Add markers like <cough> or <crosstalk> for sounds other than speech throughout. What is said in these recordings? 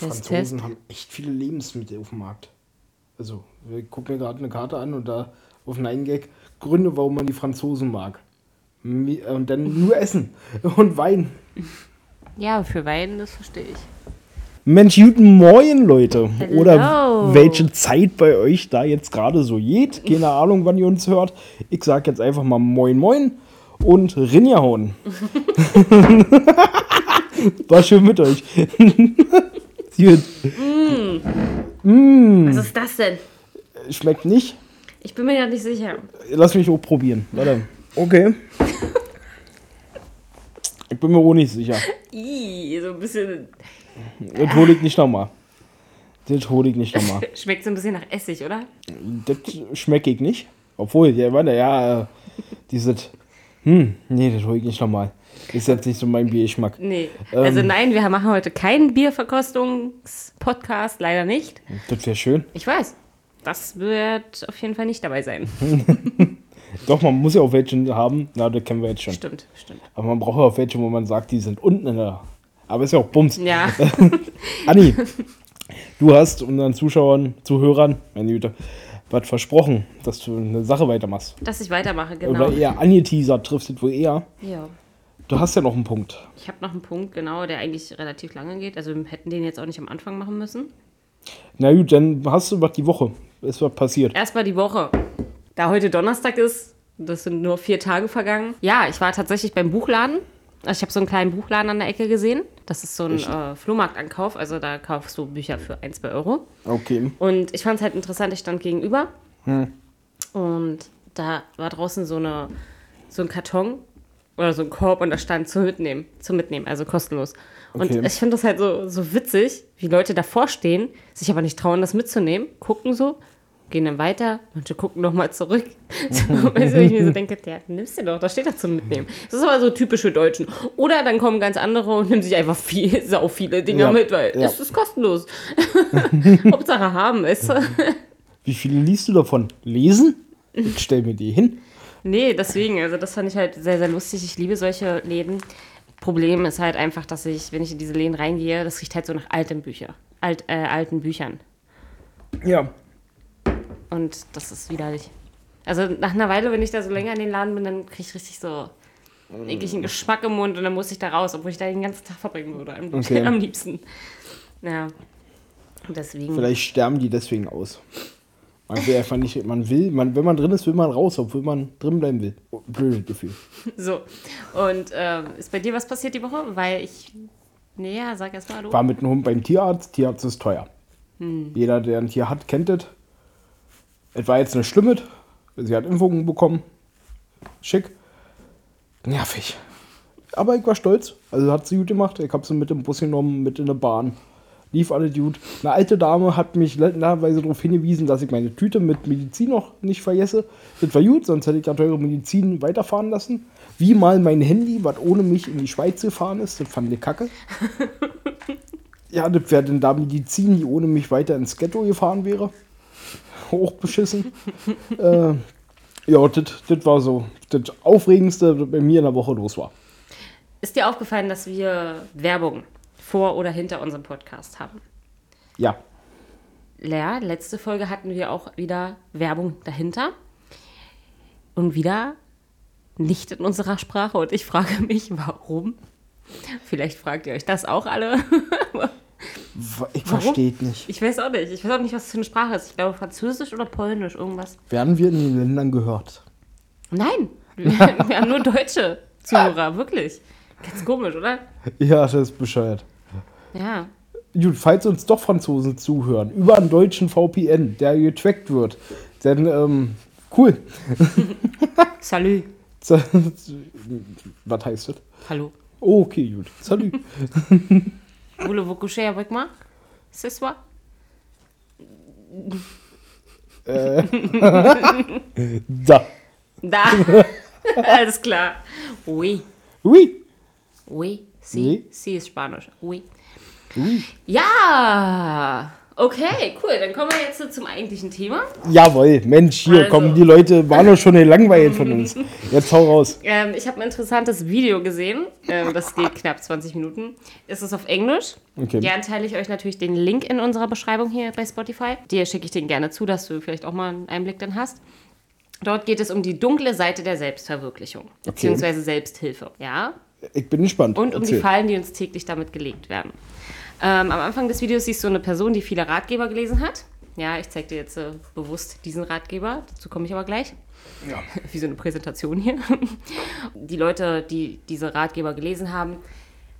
Test, Franzosen Test. haben echt viele Lebensmittel auf dem Markt. Also, wir gucken mir gerade eine Karte an und da auf Nein Gag Gründe, warum man die Franzosen mag. Mi- Und dann nur <laughs> Essen und Wein. Ja, für Wein, das verstehe ich. Mensch, guten Morgen, Leute. Hello. Oder welche Zeit bei euch da jetzt gerade so geht. Keine <laughs> Ahnung, wann ihr uns hört. Ich sag jetzt einfach mal Moin Moin und Rinjahauen. <laughs> War schön mit euch. Gut. Was ist das denn? Schmeckt nicht. Ich bin mir ja nicht sicher. Lass mich auch probieren. Warte. Okay. Ich bin mir auch nicht sicher. Ih, so ein bisschen. Das hole ich nicht nochmal. Das hole ich nicht nochmal. <laughs> Schmeckt so ein bisschen nach Essig, oder? Das schmecke ich nicht. Obwohl, ja, warte, ja, äh, dieses. Hm, nee, das hole ich nicht nochmal. Ist jetzt nicht so mein Biergeschmack. Nee. Ähm. Also nein, wir machen heute keinen Bierverkostungspodcast, leider nicht. Das wäre schön. Ich weiß. Das wird auf jeden Fall nicht dabei sein. <laughs> Doch, man muss ja auch welche haben. Na, das kennen wir jetzt schon. Stimmt, stimmt. Aber man braucht ja auch welche, wo man sagt, die sind unten in der. Aber ist ja auch Bums. Ja, <laughs> Anni, du hast unseren Zuschauern, Zuhörern, meine Güte, was versprochen, dass du eine Sache weitermachst. dass ich weitermache, genau. Oder eher angeteasert triffst du wohl eher. Ja. Du hast ja noch einen Punkt. Ich habe noch einen Punkt, genau, der eigentlich relativ lange geht. Also wir hätten den jetzt auch nicht am Anfang machen müssen. Na gut, dann hast du was die Woche. Ist was passiert. Erstmal die Woche. Da heute Donnerstag ist, das sind nur vier Tage vergangen. Ja, ich war tatsächlich beim Buchladen. Also ich habe so einen kleinen Buchladen an der Ecke gesehen. Das ist so ein äh, Flohmarktankauf. Also da kaufst du Bücher für 1, 2 Euro. Okay. Und ich fand es halt interessant, ich stand gegenüber. Und da war draußen so, eine, so ein Karton oder so ein Korb und da stand zum Mitnehmen. Zum Mitnehmen, also kostenlos. Und Okay. ich finde das halt so, so witzig, wie Leute davor stehen, sich aber nicht trauen, das mitzunehmen, gucken so, gehen dann weiter, manche gucken nochmal zurück. <laughs> So, weißt ich mir so denke, der nimmst du doch, da steht doch zum Mitnehmen. Das ist aber so typisch für Deutschen. Oder dann kommen ganz andere und nehmen sich einfach viel, <laughs> sau viele Dinger Ja, mit, weil ja. es ist kostenlos. <laughs> Hauptsache haben, du? Wie viele liest du davon? Lesen? Ich stell mir die hin. Nee, deswegen, also das fand ich halt sehr, sehr lustig. Ich liebe solche Läden. Problem ist halt einfach, dass ich, wenn ich in diese Läden reingehe, das riecht halt so nach alten Büchern. Alt, äh, alten Büchern. Ja. Und das ist widerlich. Also nach einer Weile, wenn ich da so länger in den Laden bin, dann kriege ich richtig so einen ekligen Geschmack im Mund und dann muss ich da raus, obwohl ich da den ganzen Tag verbringen würde. Am, Okay. <laughs> am liebsten. Ja. Und Deswegen. Vielleicht sterben die deswegen aus. Man will einfach nicht, man will, man, wenn man drin ist, will man raus, obwohl man drin bleiben will. Blödes Gefühl. <laughs> So. Und ähm, ist bei dir was passiert die Woche? Weil ich. Nee, ja, sag erst mal du. War mit einem Hund beim Tierarzt. Tierarzt ist teuer. Jeder, der ein Tier hat, kennt das. Es war jetzt eine Schlimme. Sie hat Impfungen bekommen. Schick. Nervig. Aber ich war stolz. Also hat sie gut gemacht. Ich habe sie mit dem Bus genommen, mit in der Bahn. Lief alle gut. Eine alte Dame hat mich netterweise darauf hingewiesen, dass ich meine Tüte mit Medizin noch nicht vergesse. Das war gut, sonst hätte ich ja teure Medizin weiterfahren lassen. Wie mal mein Handy, was ohne mich in die Schweiz gefahren ist. Das fand ich kacke. <laughs> Ja, das wäre denn da Medizin, die ohne mich weiter ins Ghetto gefahren wäre. Hochbeschissen. <laughs> äh, ja, das war so das Aufregendste, was bei mir in der Woche los war. Ist dir aufgefallen, dass wir Werbung vor oder hinter unserem Podcast haben? Ja, Ja, letzte Folge hatten wir auch wieder Werbung dahinter. Und wieder nicht in unserer Sprache. Und ich frage mich, warum? Vielleicht fragt ihr euch das auch alle. <laughs> ich verstehe nicht. Ich weiß auch nicht. Ich weiß auch nicht, was das für eine Sprache ist. Ich glaube, Französisch oder Polnisch, irgendwas. Werden wir in den Ländern gehört? Nein, wir, <laughs> wir haben nur deutsche Zuhörer, wirklich. Ganz komisch, oder? Ja, das ist bescheuert. Ja. Gut, falls uns doch Franzosen zuhören, über einen deutschen VPN, der getrackt wird, dann, ähm, cool. <laughs> Salut. Was heißt das? Hallo. Oh, okay, gut. Salut. Voulez-vous coucher avec moi? Ce soir? Da. Da. <laughs> Alles klar. Oui. Oui. Oui. Oui. Sie. Sie ist Spanisch. Oui. Oui. Ja. Okay, cool. Dann kommen wir jetzt zum eigentlichen Thema. Jawohl, Mensch, hier Also. kommen die Leute, waren doch schon gelangweilt von <laughs> uns. Jetzt hau raus. Ähm, ich habe ein interessantes Video gesehen. Ähm, das geht knapp 20 Minuten. Es ist auf Englisch. Okay. Gern teile ich euch natürlich den Link in unserer Beschreibung hier bei Spotify. Dir schicke ich den gerne zu, dass du vielleicht auch mal einen Einblick dann hast. Dort geht es um die dunkle Seite der Selbstverwirklichung, beziehungsweise Selbsthilfe. Ja, Ich bin gespannt. und um die Erzähl. Fallen, die uns täglich damit gelegt werden. Ähm, am Anfang des Videos siehst du eine Person, die viele Ratgeber gelesen hat. Ja, ich zeige dir jetzt äh, bewusst diesen Ratgeber. Dazu komme ich aber gleich. Ja. <laughs> Wie so eine Präsentation hier. <laughs> Die Leute, die diese Ratgeber gelesen haben,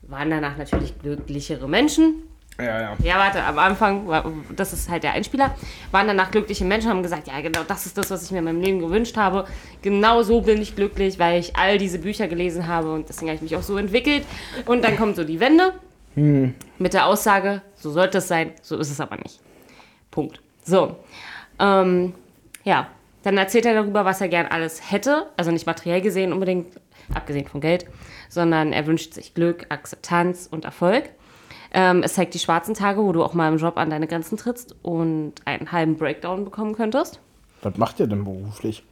waren danach natürlich glücklichere Menschen. Ja, ja. Ja, warte, am Anfang, war- das ist halt der Einspieler, waren danach glückliche Menschen, haben gesagt, ja, genau das ist das, was ich mir in meinem Leben gewünscht habe. Genau so bin ich glücklich, weil ich all diese Bücher gelesen habe und deswegen habe ich mich auch so entwickelt. Und dann kommt so die Wende mit der Aussage, so sollte es sein, so ist es aber nicht. Punkt. So, ähm, ja, dann erzählt er darüber, was er gern alles hätte, also nicht materiell gesehen unbedingt, abgesehen von Geld, sondern er wünscht sich Glück, Akzeptanz und Erfolg. Ähm, es zeigt die schwarzen Tage, wo du auch mal im Job an deine Grenzen trittst und einen halben Breakdown bekommen könntest. Was macht ihr denn beruflich?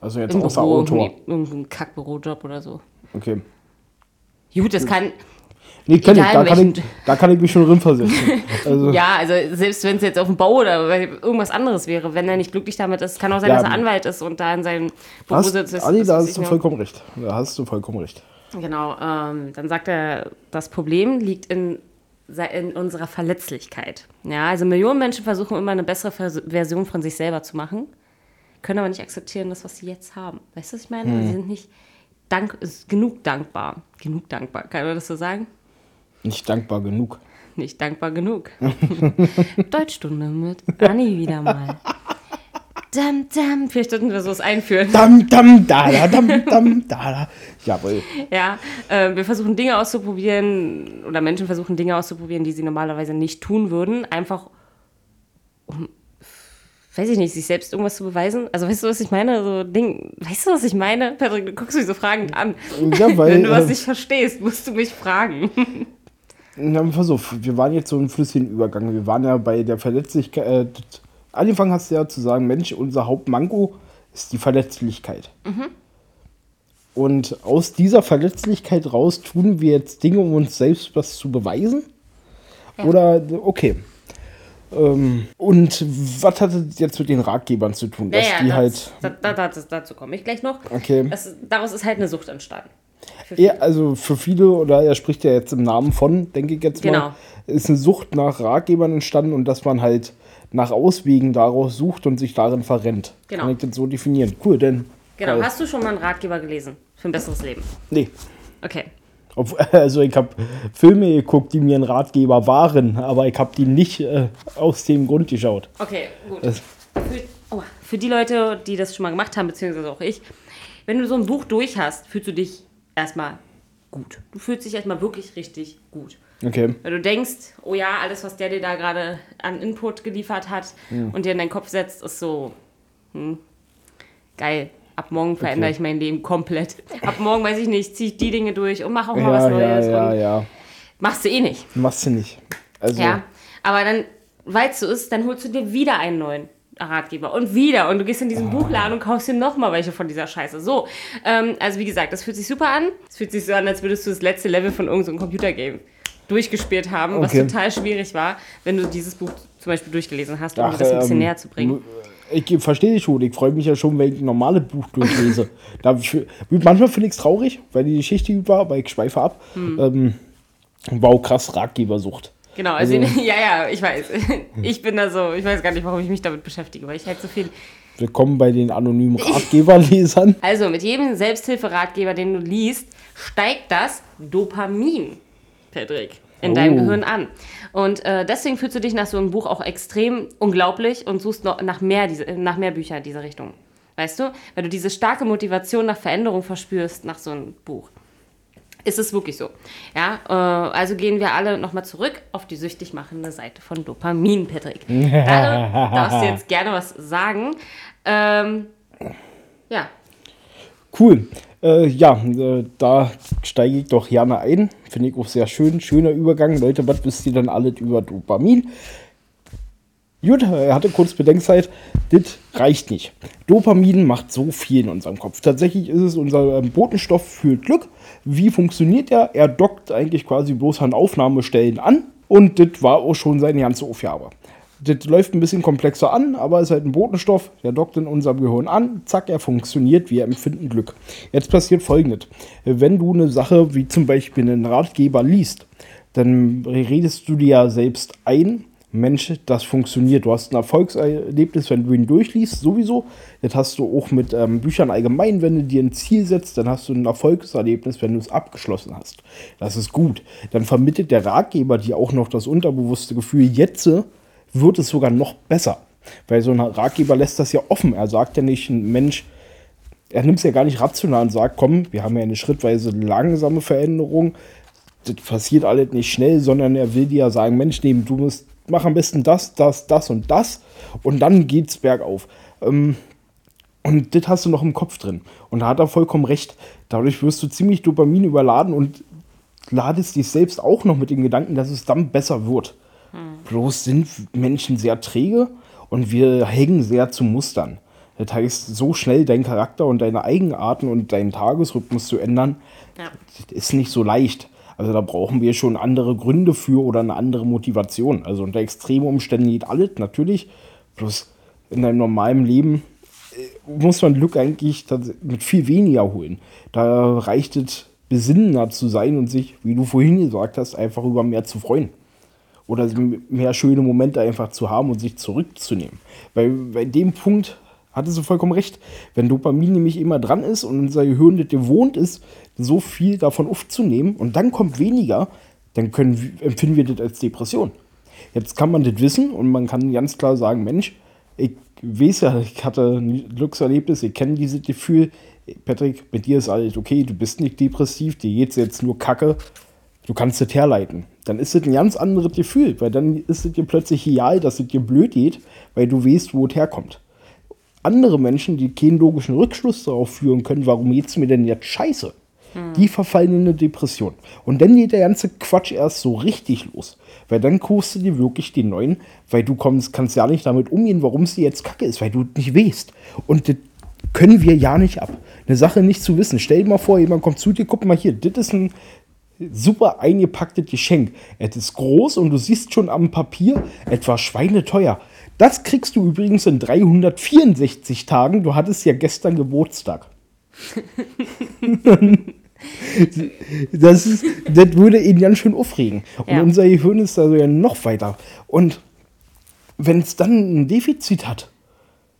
Also jetzt Im außer Büro, Autor. irgendein Kackbürojob oder so. Okay. Gut, das kann, Nee, kenn ich. Da kann ich, da kann ich mich schon reinversetzen. <laughs> Also, ja, also selbst wenn es jetzt auf dem Bau oder irgendwas anderes wäre, wenn er nicht glücklich damit ist, kann auch sein, Ja, dass er Anwalt ist und da in seinem Büro hast, sitzt. Ali, da hast du vollkommen recht. Da hast du vollkommen recht. Genau, ähm, dann sagt er, das Problem liegt in, in unserer Verletzlichkeit. Ja, also Millionen Menschen versuchen immer eine bessere Vers Version von sich selber zu machen, können aber nicht akzeptieren, das, was sie jetzt haben. Weißt du, was ich meine? Sie sind nicht dank, genug dankbar. Genug dankbar, kann man das so sagen? Nicht dankbar genug. Nicht dankbar genug. <laughs> Deutschstunde mit Anni wieder mal. Dam, dam. Vielleicht sollten wir sowas einführen. Dam, dam, da, da, dam, dam, da, da. Jawohl. Ja, äh, wir versuchen Dinge auszuprobieren oder Menschen versuchen Dinge auszuprobieren, die sie normalerweise nicht tun würden, einfach um, weiß ich nicht, sich selbst irgendwas zu beweisen. Also weißt du, was ich meine? So Ding, weißt du, was ich meine? Patrick, du guckst mich so fragend an. Ja, weil, Wenn du was äh, nicht verstehst, musst du mich fragen. <laughs> Na, pass auf, wir waren jetzt so ein flüssigen Übergang. Wir waren ja bei der Verletzlichkeit. Äh, angefangen hast du ja zu sagen, Mensch, unser Hauptmanko ist die Verletzlichkeit. Und aus dieser Verletzlichkeit raus tun wir jetzt Dinge, um uns selbst was zu beweisen? Oder, okay. Ähm, und was hat es jetzt mit den Ratgebern zu tun? Dass die das, halt. da, da, da, das, dazu komme ich gleich noch. Okay. Das, daraus ist halt eine Sucht entstanden. Ja, also für viele, oder er spricht ja jetzt im Namen von, denke ich jetzt Genau. mal, ist eine Sucht nach Ratgebern entstanden und dass man halt nach Auswegen daraus sucht und sich darin verrennt. Genau. Kann ich das so definieren. Cool, denn. Genau, hast du schon mal einen Ratgeber gelesen für ein besseres Leben? Nee. Okay. Ob, <laughs> also ich habe Filme geguckt, die mir ein Ratgeber waren, aber ich habe die nicht äh, aus dem Grund geschaut. Okay, gut. Für, oh, für die Leute, die das schon mal gemacht haben, beziehungsweise auch ich, wenn du so ein Buch durch hast, fühlst du dich erstmal gut. Du fühlst dich erstmal wirklich richtig gut. Okay. Weil du denkst, oh ja, alles, was der dir da gerade an Input geliefert hat und dir in deinen Kopf setzt, ist so, hm, geil. Ab morgen verändere ich mein Leben komplett. Ab morgen, weiß ich nicht, ziehe ich die Dinge durch und mache auch mal was Ja, Neues. ja, ja, ja. Machst du eh nicht. Machst du nicht. Also, Ja, aber dann, weil es so ist, dann holst du dir wieder einen neuen Ratgeber und wieder und du gehst in diesen Buchladen und kaufst dir nochmal welche von dieser Scheiße. So, ähm, also wie gesagt, das fühlt sich super an. Es fühlt sich so an, als würdest du das letzte Level von irgendeinem Computergame durchgespielt haben, was Okay. total schwierig war, wenn du dieses Buch zum Beispiel durchgelesen hast, um Ach, das ein bisschen ähm, näher zu bringen. Ich verstehe dich schon. Ich freue mich ja schon, wenn ich ein normales Buch durchlese. <laughs> da, manchmal finde ich es traurig, weil die Geschichte gut war, aber ich schweife ab. Hm. Ähm, wow, krass, Ratgebersucht. Genau, also, also- <laughs> ja, ja, ich weiß. <laughs> Ich bin da so, ich weiß gar nicht, warum ich mich damit beschäftige, weil ich halt so viel Willkommen bei den anonymen Ratgeberlesern. <laughs> Also mit jedem Selbsthilferatgeber, den du liest, steigt das Dopamin, Patrick, in Oh. deinem Gehirn an. Und äh, deswegen fühlst du dich nach so einem Buch auch extrem unglaublich und suchst noch nach mehr, diese, nach mehr Büchern in diese Richtung. Weißt du? Weil du diese starke Motivation nach Veränderung verspürst nach so einem Buch. Ist es wirklich so? Ja, äh, also gehen wir alle nochmal zurück auf die süchtig machende Seite von Dopamin, Patrick. <laughs> Da darfst du jetzt gerne was sagen. Ähm, ja, Cool. Äh, ja, äh, da steige ich doch gerne ein. Finde ich auch sehr schön. Schöner Übergang. Leute, was wisst ihr denn alles über Dopamin? Gut, er hatte kurz Bedenkzeit. Das reicht nicht. Dopamin macht so viel in unserem Kopf. Tatsächlich ist es unser ähm, Botenstoff für Glück. Wie funktioniert er? Er dockt eigentlich quasi bloß an Aufnahmestellen an. Und das war auch schon seine ganze Aufgabe. Das läuft ein bisschen komplexer an, aber es ist halt ein Botenstoff, der dockt in unserem Gehirn an, zack, er funktioniert, wir empfinden Glück. Jetzt passiert folgendes. Wenn du eine Sache wie zum Beispiel einen Ratgeber liest, dann redest du dir ja selbst ein, Mensch, das funktioniert. Du hast ein Erfolgserlebnis, wenn du ihn durchliest, sowieso. Das hast du auch mit ähm, Büchern allgemein, wenn du dir ein Ziel setzt, dann hast du ein Erfolgserlebnis, wenn du es abgeschlossen hast. Das ist gut. Dann vermittelt der Ratgeber dir auch noch das unterbewusste Gefühl, jetzt wird es sogar noch besser. Weil so ein Ratgeber lässt das ja offen. Er sagt ja nicht, Mensch, er nimmt es ja gar nicht rational und sagt, komm, wir haben ja eine schrittweise langsame Veränderung. Das passiert alles nicht schnell, sondern er will dir ja sagen, Mensch, du musst mach am besten das, das, das und das und dann geht's bergauf. Ähm, und das hast du noch im Kopf drin. Und da hat er vollkommen recht. Dadurch wirst du ziemlich Dopamin überladen und ladest dich selbst auch noch mit dem Gedanken, dass es dann besser wird. Hm. Bloß sind Menschen sehr träge und wir hängen sehr zu Mustern. Das heißt, so schnell deinen Charakter und deine Eigenarten und deinen Tagesrhythmus zu ändern, ja. ist nicht so leicht. Also da brauchen wir schon andere Gründe für oder eine andere Motivation. Also unter extremen Umständen geht alles, natürlich. Bloß in deinem normalen Leben äh, muss man Glück eigentlich mit viel weniger holen. Da reicht es, besinnender zu sein und sich, wie du vorhin gesagt hast, einfach über mehr zu freuen. Oder mehr schöne Momente einfach zu haben und sich zurückzunehmen. Weil bei dem Punkt hatte sie vollkommen recht. Wenn Dopamin nämlich immer dran ist und unser Gehirn nicht gewohnt ist, so viel davon aufzunehmen und dann kommt weniger, dann können, empfinden wir das als Depression. Jetzt kann man das wissen und man kann ganz klar sagen, Mensch, ich weiß ja, ich hatte ein Glückserlebnis, ich kenne dieses Gefühl, Patrick, mit dir ist alles okay, du bist nicht depressiv, dir geht es jetzt nur kacke, du kannst das herleiten. Dann ist das ein ganz anderes Gefühl, weil dann ist es dir plötzlich real, dass es dir blöd geht, weil du weißt, wo es herkommt andere Menschen, die keinen logischen Rückschluss darauf führen können, warum geht es mir denn jetzt scheiße, hm. die verfallen in eine Depression. Und dann geht der ganze Quatsch erst so richtig los. Weil dann kostet dir wirklich die neuen, weil du kommst, kannst ja nicht damit umgehen, warum es dir jetzt kacke ist, weil du nicht weißt. Und das können wir ja nicht ab. Eine Sache nicht zu wissen. Stell dir mal vor, jemand kommt zu dir, guck mal hier, das ist ein super eingepacktes Geschenk. Es ist groß und du siehst schon am Papier, etwa schweineteuer. Das kriegst du übrigens in 364 Tagen. Du hattest ja gestern Geburtstag. <laughs> das, ist, das würde ihn ganz schön aufregen. Und ja. unser Gehirn ist also ja noch weiter. Und wenn es dann ein Defizit hat,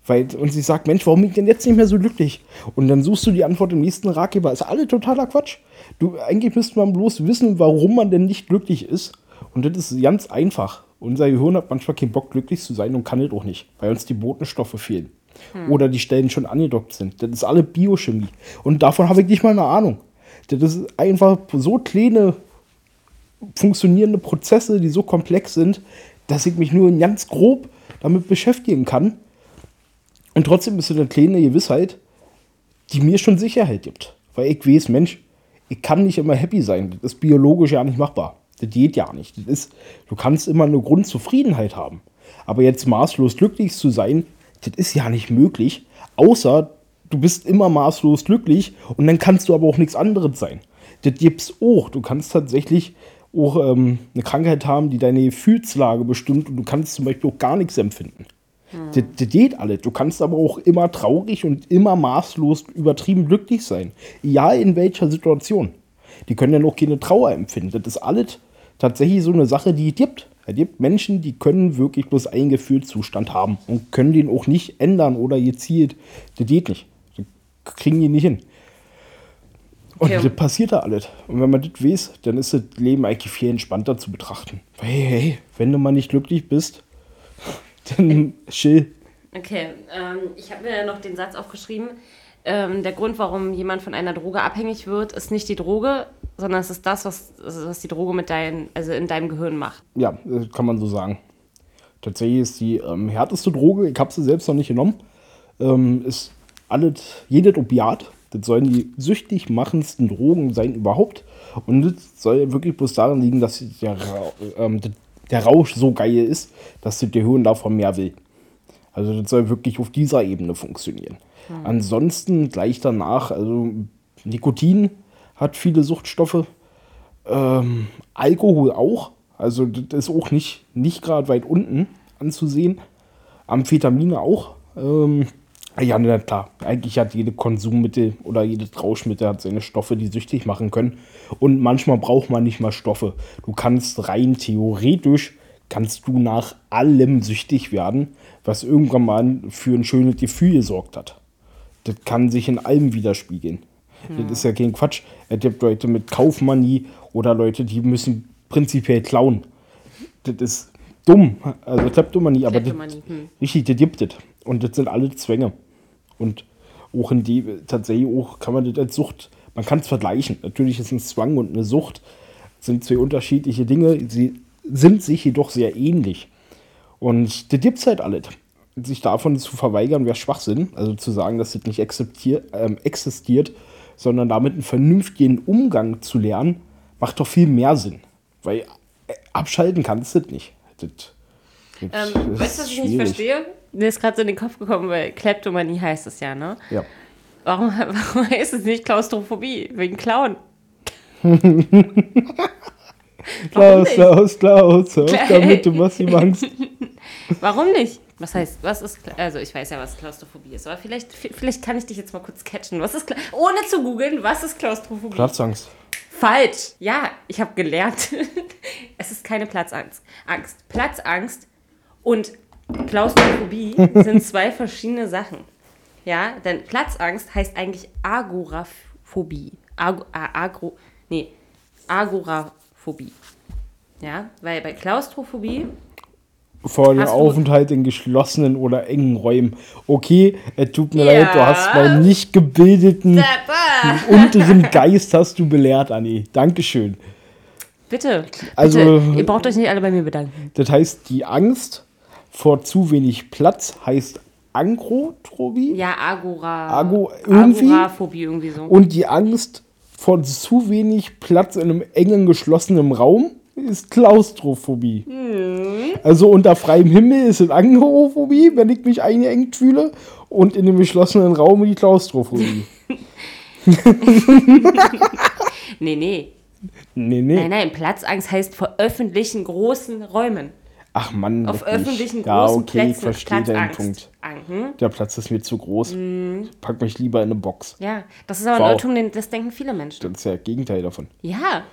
weil, und sie sagt, Mensch, warum bin ich denn jetzt nicht mehr so glücklich? Und dann suchst du die Antwort im nächsten Ratgeber. Ist alle totaler Quatsch. Du, eigentlich müsste man bloß wissen, warum man denn nicht glücklich ist. Und das ist ganz einfach. Unser Gehirn hat manchmal keinen Bock, glücklich zu sein und kann es auch nicht, weil uns die Botenstoffe fehlen. Hm. Oder die Stellen schon angedockt sind. Das ist alle Biochemie. Und davon habe ich nicht mal eine Ahnung. Das ist einfach so kleine funktionierende Prozesse, die so komplex sind, dass ich mich nur ganz grob damit beschäftigen kann. Und trotzdem ist es eine kleine Gewissheit, die mir schon Sicherheit gibt. Weil ich weiß, Mensch, ich kann nicht immer happy sein. Das ist biologisch ja nicht machbar. Das geht ja nicht. Das ist, du kannst immer eine Grundzufriedenheit haben. Aber jetzt maßlos glücklich zu sein, das ist ja nicht möglich. Außer du bist immer maßlos glücklich und dann kannst du aber auch nichts anderes sein. Das gibt's auch. Du kannst tatsächlich auch ähm, eine Krankheit haben, die deine Gefühlslage bestimmt und du kannst zum Beispiel auch gar nichts empfinden. Hm. Das, das geht alles. Du kannst aber auch immer traurig und immer maßlos übertrieben glücklich sein. Ja, in welcher Situation. Die können ja noch keine Trauer empfinden. Das ist alles tatsächlich so eine Sache, die es gibt. Es gibt Menschen, die können wirklich bloß einen Gefühlszustand haben und können den auch nicht ändern oder gezielt. Das geht nicht. Das kriegen die nicht hin. Und okay. das passiert da alles. Und wenn man das weiß, dann ist das Leben eigentlich viel entspannter zu betrachten. Hey, hey, wenn du mal nicht glücklich bist, <laughs> dann chill. Okay, ähm, ich habe mir noch den Satz aufgeschrieben. Ähm, der Grund, warum jemand von einer Droge abhängig wird, ist nicht die Droge, sondern es ist das, was, was die Droge mit dein, also in deinem Gehirn macht. Ja, kann man so sagen. Tatsächlich ist die ähm, härteste Droge, ich habe sie selbst noch nicht genommen, ähm, ist alles, jedes Opiat. Das sollen die süchtig machendsten Drogen sein überhaupt. Und das soll wirklich bloß daran liegen, dass der, ähm, der Rausch so geil ist, dass das Gehirn davon mehr will. Also das soll wirklich auf dieser Ebene funktionieren. Ansonsten gleich danach, also Nikotin hat viele Suchtstoffe, ähm, Alkohol auch. Also das ist auch nicht, nicht gerade weit unten anzusehen. Amphetamine auch. Ähm, ja, na klar. Eigentlich hat jede Konsummittel oder jedes Rauschmittel hat seine Stoffe, die süchtig machen können. Und manchmal braucht man nicht mal Stoffe. Du kannst rein theoretisch, kannst du nach allem süchtig werden, was irgendwann mal für ein schönes Gefühl gesorgt hat. Das kann sich in allem widerspiegeln. Das ist ja kein Quatsch. Es gibt Leute mit Kaufmanie oder Leute, die müssen prinzipiell klauen. Das ist dumm. Also Kleptomanie, aber das, hm. richtig, das gibt es. Und das sind alle Zwänge. Und auch in die, tatsächlich auch kann man das als Sucht, man kann es vergleichen. Natürlich ist ein Zwang und eine Sucht sind zwei unterschiedliche Dinge. Sie sind sich jedoch sehr ähnlich. Und das gibt es halt alles. Sich davon zu verweigern, wäre Schwachsinn. Also zu sagen, dass das nicht akzeptier- ähm, existiert, sondern damit einen vernünftigen Umgang zu lernen, macht doch viel mehr Sinn. Weil äh, abschalten kannst du das nicht. Das, das Ähm, ist weißt du, was ich nicht schwierig. verstehe? Mir ist gerade so in den Kopf gekommen, weil Kleptomanie heißt es ja, ne? Ja. Warum, <laughs> warum heißt es nicht Klaustrophobie? Wegen Klauen. <laughs> Klaus, nicht? Klaus, Klaus, hör auf damit, du machst ihm <laughs> Angst. Warum nicht? Was heißt, was ist, also ich weiß ja, was Klaustrophobie ist, aber vielleicht, vielleicht kann ich dich jetzt mal kurz catchen. Was ist, ohne zu googeln, was ist Klaustrophobie? Platzangst. Falsch. Ja, ich habe gelernt. <laughs> es ist keine Platzangst. Angst. Platzangst und Klaustrophobie <laughs> sind zwei verschiedene Sachen. Ja, denn Platzangst heißt eigentlich Agoraphobie. Ag A- Agro, nee, Agoraphobie. Ja, weil bei Klaustrophobie Vor dem Aufenthalt in geschlossenen oder engen Räumen. Okay, es tut mir Ja. leid, du hast meinen nicht gebildeten unteren Geist hast du belehrt, Anni. Dankeschön. Bitte, Also- bitte, ihr braucht euch nicht alle bei mir bedanken. Das heißt, die Angst vor zu wenig Platz heißt Angrotrobie Ja, Agora. Ago- irgendwie? Agoraphobie irgendwie so. und die Angst vor zu wenig Platz in einem engen, geschlossenen Raum ist Klaustrophobie. Also unter freiem Himmel ist es Agoraphobie, wenn ich mich eingeengt fühle und in dem geschlossenen Raum die Klaustrophobie. <laughs> nee, nee. Nee, nee. Nein, nein, Platzangst heißt vor öffentlichen großen Räumen. Ach Mann. Auf wirklich. öffentlichen Ja, großen okay, ich verstehe deinen. Punkt. Ang- hm? Der Platz ist mir zu groß. Pack mich lieber in eine Box. Ja, das ist aber ein Wow. Irrtum, den- das denken viele Menschen. Das ist ja das Gegenteil davon. Ja,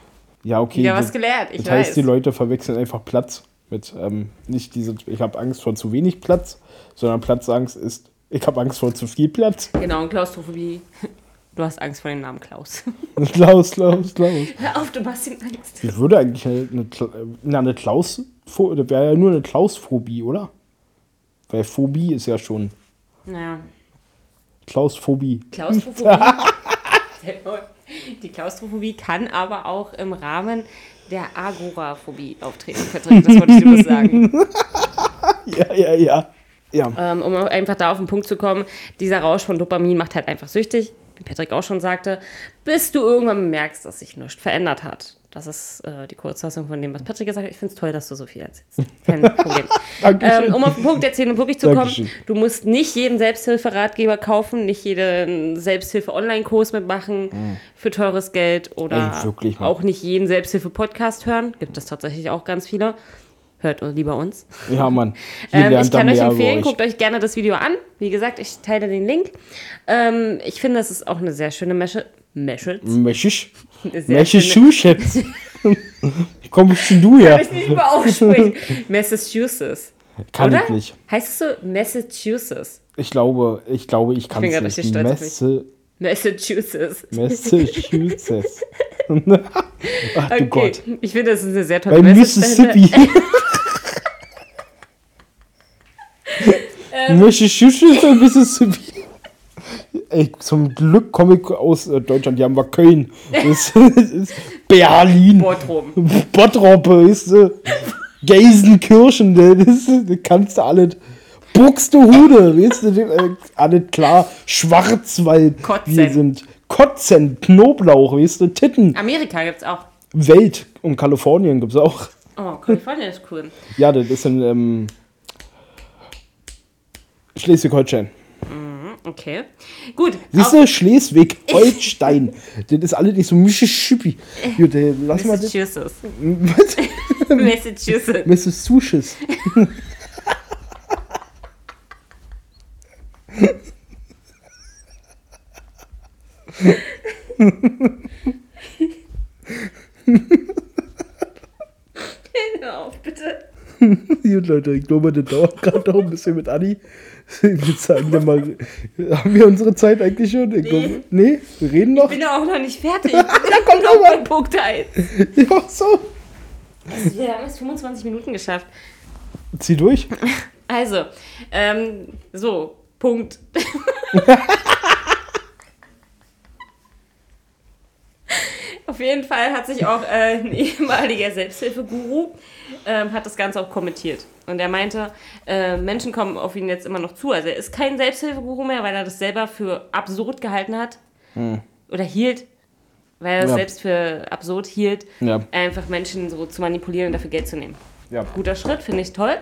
Ja, okay. das, was gelernt. Ich das heißt, weiß. die Leute verwechseln einfach Platz mit ähm, nicht diese, ich habe Angst vor zu wenig Platz, sondern Platzangst ist, ich habe Angst vor zu viel Platz. Genau, und Klaustrophobie. <laughs> Du hast Angst vor dem Namen Klaus. <laughs> Klaus, Klaus, Klaus. Hör auf, du machst ihm Angst. Ich würde eigentlich eine, eine, Kla- na, eine Klaus, das wäre ja nur eine Klausphobie, oder? Weil Phobie ist ja schon Naja, Klausphobie. Klaustrophobie. <laughs> Die Klaustrophobie kann aber auch im Rahmen der Agoraphobie auftreten. Patrick, das wollte ich dir bloß sagen. <laughs> Ja, ja, ja. Ja. Ähm, um einfach da auf den Punkt zu kommen, dieser Rausch von Dopamin macht halt einfach süchtig, wie Patrick auch schon sagte, bis du irgendwann merkst, dass sich nichts verändert hat. Das ist äh, die Kurzfassung von dem, was Patrick gesagt hat. Ich finde es toll, dass du so viel erzählst. <laughs> Kein Problem. <laughs> Ähm, um auf den Punkt der Erzählung wirklich zu kommen, Dankeschön. du musst nicht jeden Selbsthilferatgeber kaufen, nicht jeden Selbsthilfe-Online-Kurs mitmachen für teures Geld oder Ey, auch nicht jeden Selbsthilfe-Podcast hören. Gibt es tatsächlich auch ganz viele. Hört lieber uns. Ja, Mann. <laughs> Ähm, ich kann euch empfehlen, euch. guckt euch gerne das Video an. Wie gesagt, ich teile den Link. Ähm, ich finde, es ist auch eine sehr schöne Mesche. Message. Meschisch. Massachusetts. <laughs> Komm bist denn du her? Ich nicht mal aussprechen. Massachusetts. Kann Oder? ich nicht. Heißt es so Massachusetts? Ich glaube, ich glaube, ich kann es nicht. Messe, Massachusetts. Massachusetts. <laughs> Ach du Okay. Gott. Ich finde, das ist eine sehr tolle Bei. Mississippi. <laughs> Ähm. Massachusetts und Mississippi. Ey, zum Glück komme ich aus äh, Deutschland, die haben wir Köln. Das <laughs> ist Berlin. Boardroom. Bottrop, <laughs> weißt du? Gelsenkirchen, das, ist, das kannst du alles. Buxtehude, weißt du, das, äh, alles klar. Schwarzwald, Kotzen. wir sind Kotzen, Knoblauch, weißt du, Titten. Amerika gibt es auch. Welt und Kalifornien gibt's auch. Oh, Kalifornien ist cool. Ja, das ist in ähm, Schleswig-Holstein. Okay. Gut. Siehst du, Schleswig-Holstein. <laughs> das ist alles nicht so Mississippi. Gut, äh, lass mal das. Massachusetts. <laughs> Massachusetts. <laughs> Massachusetts. Hör auf, bitte. Gut, Leute, ich glaube, das dauert gerade noch ein bisschen mit Anni. <laughs> Wir zeigen dir mal. Haben wir unsere Zeit eigentlich schon? Ich Nee. Glaube, nee, wir reden noch. Ich bin auch noch nicht fertig. <laughs> Ja, komm noch mal. bei Punkt 1. <laughs> Ja, so. Wir haben es 25 Minuten geschafft. Zieh durch. Also, ähm, so, Punkt. Auf jeden Fall hat sich auch äh, ein <laughs> ehemaliger Selbsthilfeguru ähm, hat das Ganze auch kommentiert. Und er meinte, äh, Menschen kommen auf ihn jetzt immer noch zu. Also er ist kein Selbsthilfeguru mehr, weil er das selber für absurd gehalten hat. Oder hielt, weil er das Ja. selbst für absurd hielt, Ja. einfach Menschen so zu manipulieren und dafür Geld zu nehmen Ja. guter Schritt, finde ich toll.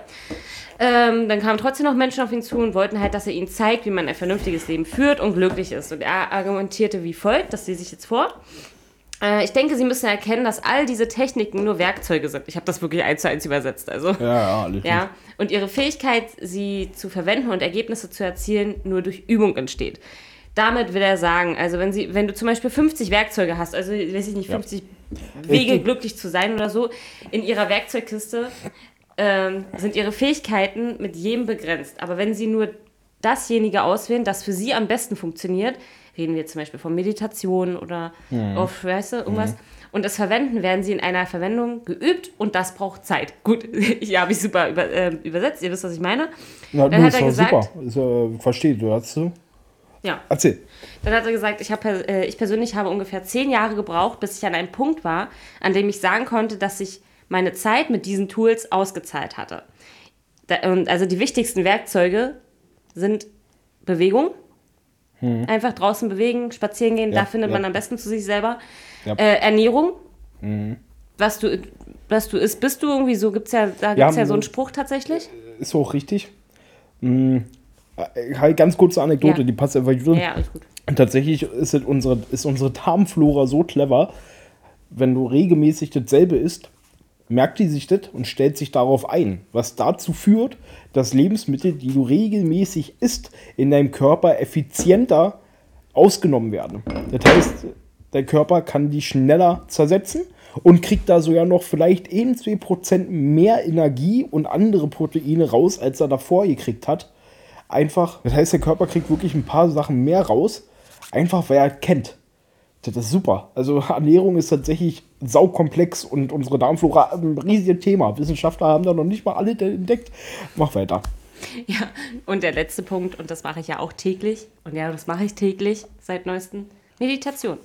Ähm, dann kamen trotzdem noch Menschen auf ihn zu und wollten halt, dass er ihnen zeigt, wie man ein vernünftiges Leben führt und glücklich ist. Und er argumentierte wie folgt, das lese ich jetzt vor. Äh, ich denke, Sie müssen erkennen, dass all diese Techniken nur Werkzeuge sind. Ich habe das wirklich eins zu eins übersetzt. Also. Ja, ja, alles gut. Ja, und ihre Fähigkeit, sie zu verwenden und Ergebnisse zu erzielen, nur durch Übung entsteht. Damit will er sagen, also wenn, sie, wenn du zum Beispiel 50 Werkzeuge hast, also weiß ich nicht, 50 Wege Richtig. glücklich zu sein oder so, in ihrer Werkzeugkiste ähm, sind ihre Fähigkeiten mit jedem begrenzt. Aber wenn sie nur dasjenige auswählen, das für sie am besten funktioniert, reden wir zum Beispiel von Meditation oder auf, weißt du, irgendwas, und das Verwenden werden sie in einer Verwendung geübt und das braucht Zeit. <laughs> Gut, ja, habe ich super über, äh, übersetzt, ihr wisst, was ich meine. Na, Dann du, hat er gesagt- super. Ist, äh, verstehe, du hast du. Ja, Erzähl. Dann hat er gesagt, ich, hab, äh, ich persönlich habe ungefähr zehn Jahre gebraucht, bis ich an einem Punkt war, an dem ich sagen konnte, dass sich meine Zeit mit diesen Tools ausgezahlt hatte. Da, und also die wichtigsten Werkzeuge sind Bewegung. Einfach draußen bewegen, spazieren gehen, Hm. Ja, da findet ja. man am besten zu sich selber. Ja. Hm. Äh, Ernährung. Was du, was du isst, bist du irgendwie so, gibt's ja, da gibt es ja, so einen m- Spruch tatsächlich. Ist auch richtig. Hm, äh, halt ganz kurze Anekdote, die passt einfach gut. Ja, ja, alles gut. Tatsächlich ist, es unsere, ist unsere Darmflora so clever, wenn du regelmäßig dasselbe isst, merkt die sich das und stellt sich darauf ein, was dazu führt, dass Lebensmittel, die du regelmäßig isst, in deinem Körper effizienter ausgenommen werden. Das heißt, dein Körper kann die schneller zersetzen und kriegt da sogar noch vielleicht 1, 2% mehr Energie und andere Proteine raus, als er davor gekriegt hat. Einfach, das heißt, der Körper kriegt wirklich ein paar Sachen mehr raus, einfach weil er kennt. Das ist super. Also Ernährung ist tatsächlich saukomplex und unsere Darmflora ein riesiges Thema. Wissenschaftler haben da noch nicht mal alle entdeckt. Mach weiter. Ja, und der letzte Punkt, und das mache ich ja auch täglich, und ja, das mache ich täglich seit neuestem, Meditation.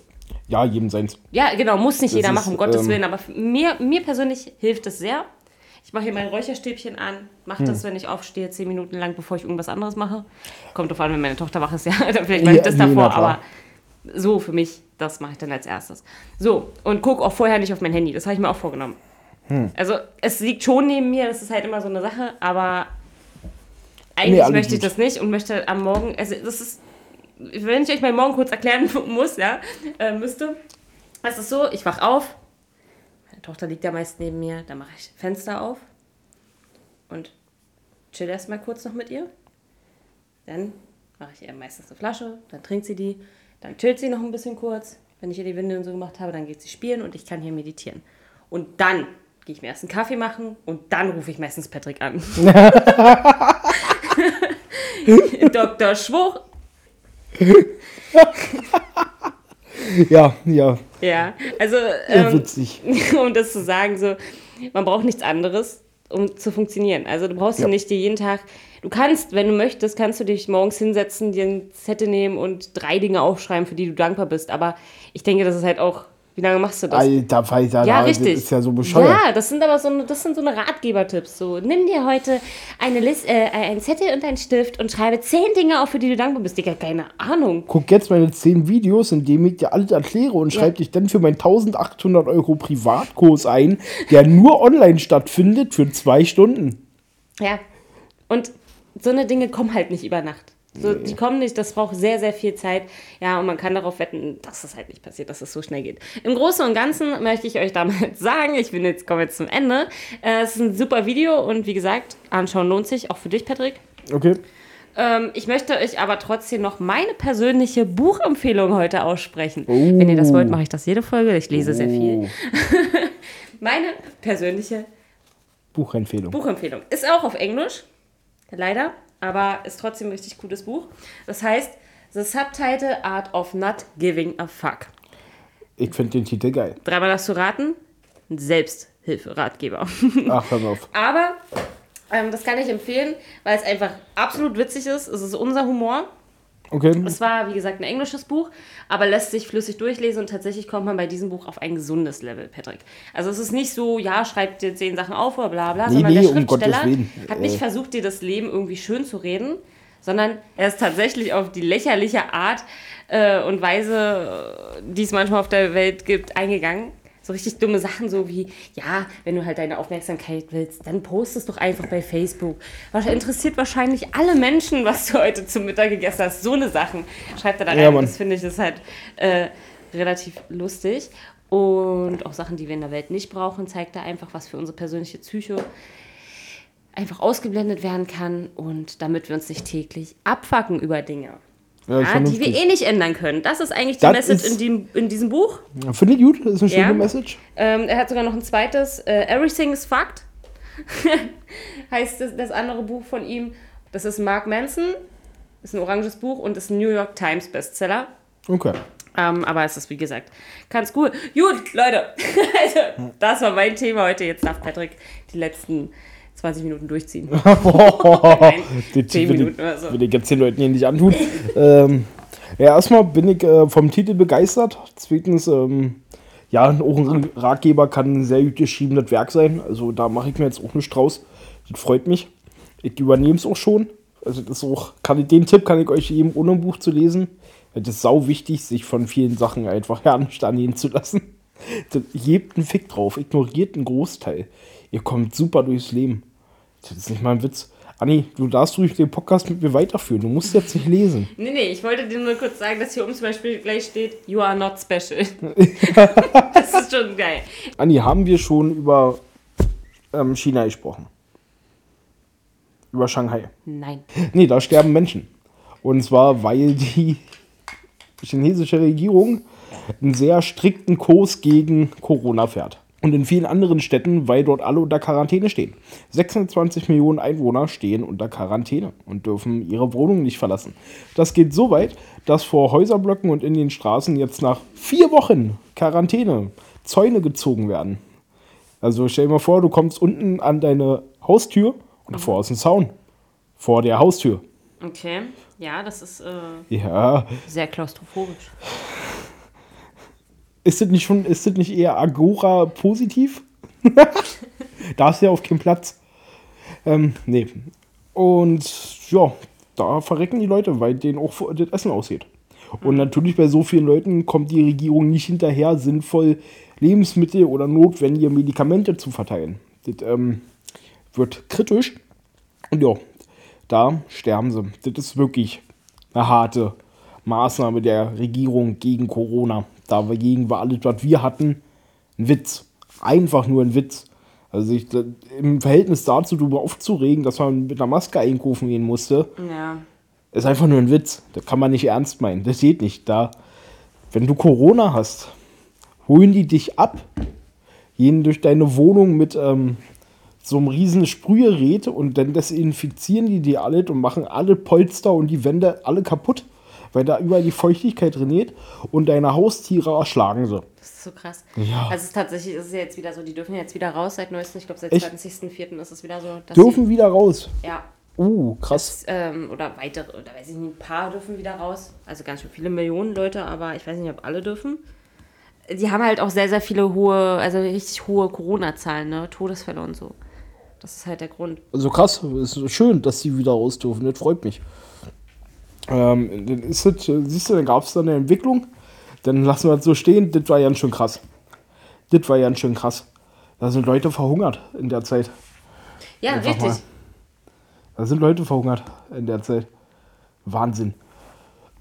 Ja, jedem seins. Ja, genau, muss nicht Das jeder ist, machen, um Gottes ähm, Willen, aber mir, mir persönlich hilft es sehr. Ich mache hier mein Räucherstäbchen an, mache Hm. das, wenn ich aufstehe, zehn Minuten lang, bevor ich irgendwas anderes mache. Kommt drauf an, wenn meine Tochter wach ist, ja, <laughs> dann vielleicht mache ich Ja, das davor, aber so für mich, das mache ich dann als erstes. So, und guck auch vorher nicht auf mein Handy, das habe ich mir auch vorgenommen. Hm. Also, es liegt schon neben mir, das ist halt immer so eine Sache, aber eigentlich Nee, möchte ich das nicht und möchte am Morgen, also das ist, wenn ich euch mal morgen kurz erklären <laughs> muss, ja, äh, müsste, es ist so, ich wach auf, meine Tochter liegt ja meist neben mir, dann mache ich Fenster auf und chill erstmal kurz noch mit ihr. Dann mache ich ihr meistens eine Flasche, dann trinkt sie die, dann chillt sie noch ein bisschen kurz. Wenn ich ihr die Windeln so gemacht habe, dann geht sie spielen und ich kann hier meditieren. Und dann gehe ich mir erst einen Kaffee machen und dann rufe ich meistens Patrick an. <laughs> <laughs> Dr. Schwuch. Ja, ja, Ja, also ja ähm, witzig. <laughs> um das zu sagen, so, man braucht nichts anderes, um zu funktionieren. Also du brauchst ja. Nicht dir jeden Tag, du kannst, wenn du möchtest, kannst du dich morgens hinsetzen, dir ein Zettel nehmen und drei Dinge aufschreiben, für die du dankbar bist. Aber ich denke, das ist halt auch Wie lange machst du das? Alter, Alter, Ja, das richtig. ist ja so bescheuert. Ja, das sind aber so, eine- das sind so eine Ratgebertipps. So, nimm dir heute eine List, äh, einen Zettel und einen Stift und schreibe zehn Dinge auf, für die du dankbar bist. Digga, keine Ahnung. Guck jetzt meine 10 Videos, in denen ich dir alles erkläre und Ja. schreib dich dann für meinen 1800 Euro Privatkurs ein, der nur online stattfindet für zwei Stunden. Ja. Und so eine Dinge kommen halt nicht über Nacht. So, Die kommen nicht, das braucht sehr, sehr viel Zeit. Ja, und man kann darauf wetten, dass es halt nicht passiert, dass es so schnell geht. Im Großen und Ganzen möchte ich euch damit <laughs> sagen, ich bin jetzt, komme jetzt zum Ende. Äh, es ist ein super Video und wie gesagt, anschauen lohnt sich, auch für dich, Patrick. Okay? Ähm, ich möchte euch aber trotzdem noch meine persönliche Buchempfehlung heute aussprechen. Wenn ihr das wollt, mache ich das jede Folge. Ich lese sehr viel. <laughs> Meine persönliche Buchempfehlung. Buchempfehlung ist auch auf Englisch, leider, aber ist trotzdem ein richtig cooles Buch. Das heißt The Subtitle Art of Not Giving a Fuck. Ich finde den Titel geil. Dreimal das zu raten, ein Selbsthilfe-Ratgeber. <laughs> Ach, hör auf. Aber ähm, das kann ich empfehlen, weil es einfach absolut witzig ist. Es ist unser Humor. Okay? Es war, wie gesagt, ein englisches Buch, aber lässt sich flüssig durchlesen und tatsächlich kommt man bei diesem Buch auf ein gesundes Level, Patrick. Also es ist nicht so, ja, schreibt dir zehn Sachen auf oder bla bla, Nee, sondern nee, der um Schriftsteller Willen. hat nicht Äh. versucht, dir das Leben irgendwie schön zu reden, sondern er ist tatsächlich auf die lächerliche Art äh, und Weise, äh, die es manchmal auf der Welt gibt, eingegangen. So richtig dumme Sachen, so wie, ja, wenn du halt deine Aufmerksamkeit willst, dann post es doch einfach bei Facebook. Was interessiert wahrscheinlich alle Menschen, was du heute zum Mittag gegessen hast. So eine Sachen schreibt er da rein. Ja, das finde ich ist halt äh, relativ lustig. Und auch Sachen, die wir in der Welt nicht brauchen, zeigt er einfach, was für unsere persönliche Psyche einfach ausgeblendet werden kann und damit wir uns nicht täglich abfacken über Dinge. Ja, Ja, die wir eh nicht ändern können. Das ist eigentlich die Das Message in, dem, in diesem Buch. Finde ich gut, das ist eine schöne Ja. Message. Ähm, er hat sogar noch ein zweites, äh, Everything is Fucked, <laughs> heißt das, das andere Buch von ihm. Das ist Mark Manson, ist ein oranges Buch und ist ein New York Times Bestseller. Okay. Ähm, aber es ist, wie gesagt, ganz cool. Gut, Leute, <laughs> also, das war mein Thema heute. Jetzt darf Patrick die letzten 20 Minuten durchziehen. <laughs> Nein, Die 10 will, Minuten oder so. will ich jetzt den Leuten hier nicht antun. ähm, ja, erstmal bin ich äh, vom Titel begeistert. Zweitens, ähm, ja, auch ein Ratgeber kann ein sehr gut geschriebenes Werk sein. Also da mache ich mir jetzt auch nicht draus. Das freut mich. Ich übernehme es auch schon. Also das ist auch, kann ich, den Tipp kann ich euch geben, ohne ein Buch zu lesen. Es ist sau wichtig, sich von vielen Sachen einfach <laughs> ja nicht annehmen zu lassen. Das- Gebt einen Fick drauf, ignoriert einen Großteil. Ihr kommt super durchs Leben. Das ist nicht mal ein Witz. Anni, du darfst ruhig den Podcast mit mir weiterführen. Du musst jetzt nicht lesen. Nee, nee, ich wollte dir nur kurz sagen, dass hier oben zum Beispiel gleich steht, you are not special. <laughs> das ist schon geil. Anni, haben wir schon über ähm, China gesprochen? Über Shanghai. Nein. Nee, da sterben Menschen. Und zwar, weil die chinesische Regierung einen sehr strikten Kurs gegen Corona fährt. Und in vielen anderen Städten, weil dort alle unter Quarantäne stehen. 26 Millionen Einwohner stehen unter Quarantäne und dürfen ihre Wohnung nicht verlassen. Das geht so weit, dass vor Häuserblöcken und in den Straßen jetzt nach vier Wochen Quarantäne Zäune gezogen werden. Also stell dir mal vor, du kommst unten an deine Haustür und davor ist ein Zaun. Vor der Haustür. Okay. Ja, das ist äh, Ja, sehr klaustrophobisch. Ist das nicht schon, ist das nicht eher Agora positiv? <laughs> da ist ja auf keinen Platz. Ähm, nee. Und ja, da verrecken die Leute, weil denen auch das Essen ausgeht. Und natürlich bei so vielen Leuten kommt die Regierung nicht hinterher, sinnvoll Lebensmittel oder notwendige Medikamente zu verteilen. Das ähm, wird kritisch. Und ja, da sterben sie. Das ist wirklich eine harte Maßnahme der Regierung gegen Corona. Dagegen war alles, was wir hatten, ein Witz. Einfach nur ein Witz. Also sich im Verhältnis dazu darüber aufzuregen, dass man mit einer Maske einkaufen gehen musste, Ja. ist einfach nur ein Witz. Das kann man nicht ernst meinen. Das geht nicht. Da, wenn du Corona hast, holen die dich ab, gehen durch deine Wohnung mit ähm, so einem riesen Sprühgerät und dann desinfizieren die die alle und machen alle Polster und die Wände alle kaputt, weil da überall die Feuchtigkeit trainiert und deine Haustiere erschlagen sie. Das ist so krass. Ja. Also es ist tatsächlich, es ist ja jetzt wieder so, die dürfen jetzt wieder raus seit neuestem. Ich glaube, seit Echt? 20.04. ist es wieder so. Dürfen wieder raus. Sie, ja. Uh, krass. Das, ähm, oder weitere, oder weiß ich nicht, ein paar dürfen wieder raus. Also ganz schön viele Millionen Leute, aber ich weiß nicht, ob alle dürfen. die haben halt auch sehr, sehr viele hohe, also richtig hohe Corona-Zahlen, ne? Todesfälle und so. Das ist halt der Grund. Also krass, ist schön, dass sie wieder raus dürfen. Das freut mich. Ähm, dann ist das, siehst du, dann gab es da eine Entwicklung. Dann lassen wir das so stehen. Das war ganz schön krass. Das war ganz schön krass. Da sind Leute verhungert in der Zeit. Ja, Einfach richtig. mal. Da sind Leute verhungert in der Zeit. Wahnsinn.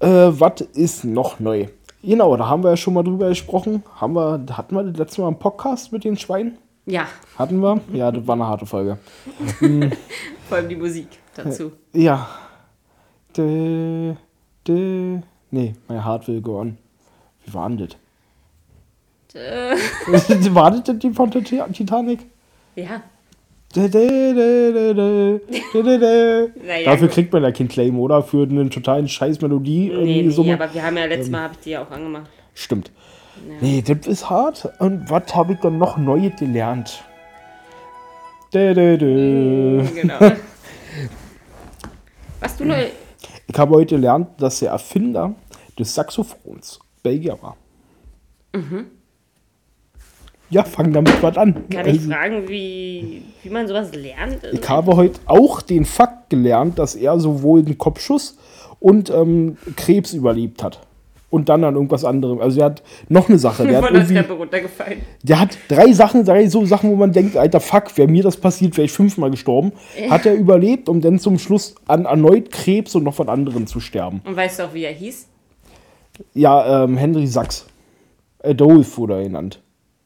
Äh, was ist noch neu? Genau, da haben wir ja schon mal drüber gesprochen. Haben wir, hatten wir das letzte Mal einen Podcast mit den Schweinen? Ja, Hatten wir? Ja, das war eine harte Folge. <laughs> vor allem die Musik dazu. Ja. Dö, dö. Nee, mein Heart will go on. Wie war denn das? <laughs> war das denn die von der Ti- Titanic? ja. Dö, dö, dö, dö, dö, dö, dö, dö. <laughs> Naja, Dafür kriegt man ja kein Claim, oder? Für einen totalen scheiß Melodie. Nee, nee, so. aber wir haben ja letztes Mal, habe ich die ja auch angemacht. Stimmt. Nee, das ist hart. Und was habe ich dann noch Neues gelernt? Dö, dö, dö. Genau. <laughs> Was du neu. Ich habe heute gelernt, dass der Erfinder des Saxophons Belgier war. Ja, fang damit was an. Kann ich Also, fragen, wie, wie man sowas lernt? ich habe heute auch den Fakt gelernt, dass er sowohl einen Kopfschuss und ähm, Krebs überlebt hat. Und dann an irgendwas anderem. Also er hat noch eine Sache. Der <laughs> hat, von der Treppe runtergefallen. der hat drei Sachen, drei so Sachen, wo man denkt, alter Fuck, wäre mir das passiert, wäre ich fünfmal gestorben. Hat er überlebt, um dann zum Schluss an erneut Krebs und noch von anderen zu sterben. Und weißt du auch, wie er hieß? Ja, ähm, Henry Sachs. Adolf wurde er genannt.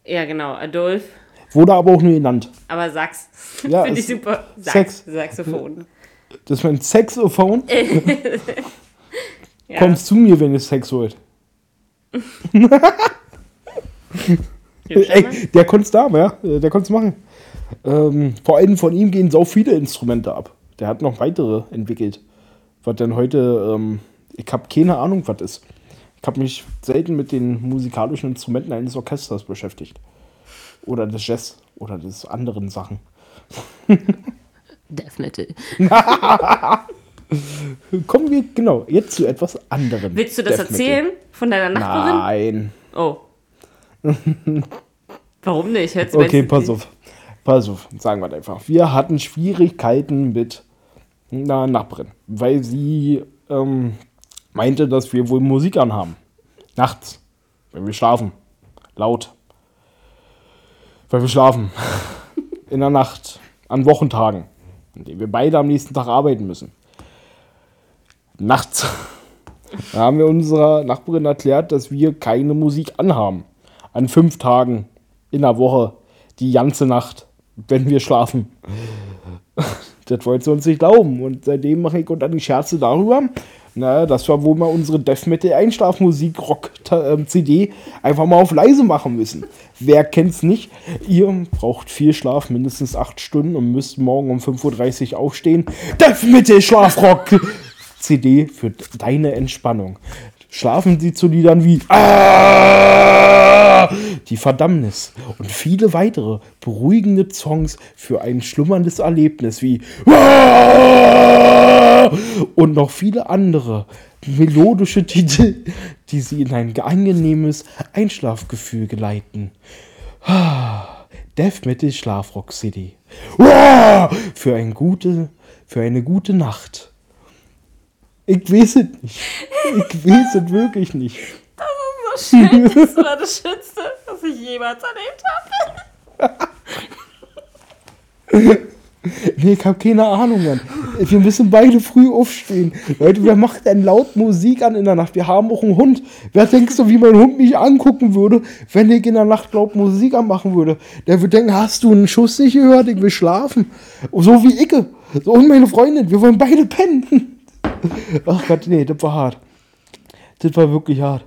Ja, genau, Adolf. Wurde aber auch nur genannt. Aber Sax. <laughs> Ja, Finde ich super. Sex. Saxophon. Das ist mein Saxophon. <laughs> Ja. Kommst zu mir, wenn ihr Sex wollt. <laughs> Ey, der konnte da, ja. Der konnte es machen. Ähm, vor allem von ihm gehen so viele Instrumente ab. Der hat noch weitere entwickelt. Was denn heute, ähm, ich habe keine Ahnung, was ist. Ich habe mich selten mit den musikalischen Instrumenten eines Orchesters beschäftigt. Oder des Jazz oder des anderen Sachen. <laughs> Death <laughs> Metal. Kommen wir genau jetzt zu etwas anderem. Willst du das erzählen von deiner Nachbarin? Nein. Oh. <laughs> Warum nicht? Hört's Okay, pass auf. Pass auf, sagen wir einfach. Wir hatten Schwierigkeiten mit einer Nachbarin, weil sie ähm, meinte, dass wir wohl Musik anhaben. Nachts, wenn wir schlafen. Laut. Weil wir schlafen. <laughs> In der Nacht. An Wochentagen. An denen wir beide am nächsten Tag arbeiten müssen. Nachts. <laughs> Da haben wir unserer Nachbarin erklärt, dass wir keine Musik anhaben. An fünf Tagen in der Woche, die ganze Nacht, wenn wir schlafen. <laughs> Das wollte sie uns nicht glauben. Und seitdem mache ich und dann die Scherze darüber, na, dass wir wohl mal unsere Death Metal Einschlafmusik Rock ähm, CD einfach mal auf leise machen müssen. Wer kennt's nicht? Ihr braucht viel Schlaf, mindestens acht Stunden und müsst morgen um 5.30 Uhr aufstehen. Death Metal Schlafrock CD für deine Entspannung. Schlafen Sie zu Liedern wie Ah! Die Verdammnis und viele weitere beruhigende Songs für ein schlummerndes Erlebnis wie Ah! und noch viele andere melodische Titel, die Sie in ein angenehmes Einschlafgefühl geleiten. Ah, Death Metal Schlafrock CD. Ah! Für, ein gute, für eine gute Nacht. Ich weiß es nicht. Ich weiß es wirklich nicht. Das ist so schön. Das war das Schönste, was ich jemals erlebt habe. <laughs> Nee, ich habe keine Ahnung, Mann. Wir müssen beide früh aufstehen. Leute, wer macht denn laut Musik an in der Nacht? Wir haben auch einen Hund. Wer denkst du, wie mein Hund mich angucken würde, wenn ich in der Nacht laut Musik anmachen würde? Der würde denken, hast du einen Schuss nicht gehört? Ich will schlafen. So wie ich. So und meine Freundin. Wir wollen beide pennen. <laughs> Ach Gott, nee, das war hart. Das war wirklich hart.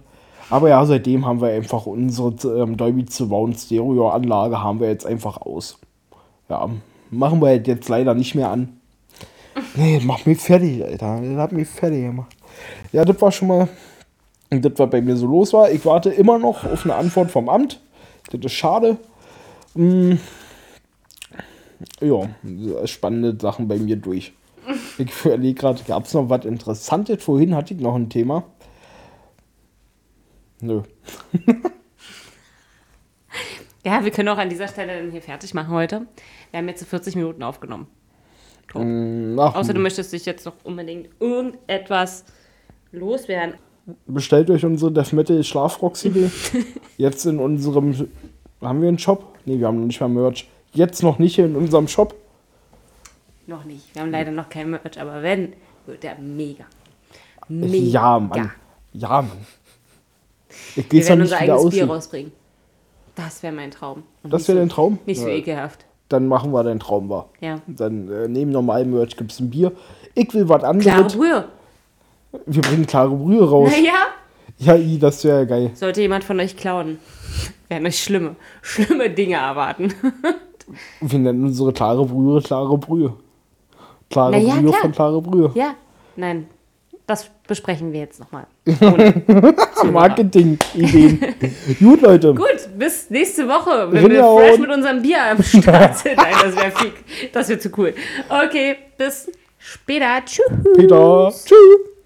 Aber ja, seitdem haben wir einfach unsere ähm, Dolby Surround Stereo Anlage haben wir jetzt einfach aus. Ja, machen wir halt jetzt leider nicht mehr an. Nee, das macht mich fertig, Alter. Das hat mich fertig gemacht. Ja, das war schon mal das, was bei mir so los war. Ich warte immer noch auf eine Antwort vom Amt. Das ist schade. Hm. Ja, spannende Sachen bei mir durch. Ich überlege gerade, gab es noch was Interessantes? Vorhin hatte ich noch ein Thema. Nö. <laughs> Ja, wir können auch an dieser Stelle dann hier fertig machen heute. Wir haben jetzt 40 Minuten aufgenommen. Ach, Außer du möchtest dich jetzt noch unbedingt irgendetwas loswerden. bestellt euch unsere Death Metal Schlafrock-CD. <laughs> Jetzt in unserem. Haben wir einen Shop? Nee, wir haben noch nicht mal Merch. Jetzt noch nicht in unserem Shop. Noch nicht. Wir haben leider noch kein Merch, aber wenn, wird der mega. Mega. Ja, Mann. Ja, Mann. Ich Wir werden nicht unser eigenes Bier rausbringen. Das wäre mein Traum. Und Das wäre so- dein Traum? Nicht so Ja. ekelhaft. Dann machen wir deinen Traum wahr. Ja. Dann äh, neben normalem Merch gibt es ein Bier. Ich will was Klare anderes. Brühe. Wir bringen klare Brühe raus. Naja. Ja, das wäre geil. Sollte jemand von euch klauen, <laughs> werden euch schlimme, schlimme Dinge erwarten. <laughs> Wir nennen unsere klare Brühe klare Brühe. Klare Na ja, Brühe klar. von klare Brühe. ja, nein. Das besprechen wir jetzt nochmal. <laughs> Marketing-Ideen. <laughs> Gut, Leute. Gut, bis nächste Woche, wenn wir Rinja fresh mit unserem Bier am Start sind. Nein, das wäre viel. Das wäre zu cool. Okay, bis später. Tschüss. Peter. Tschüss.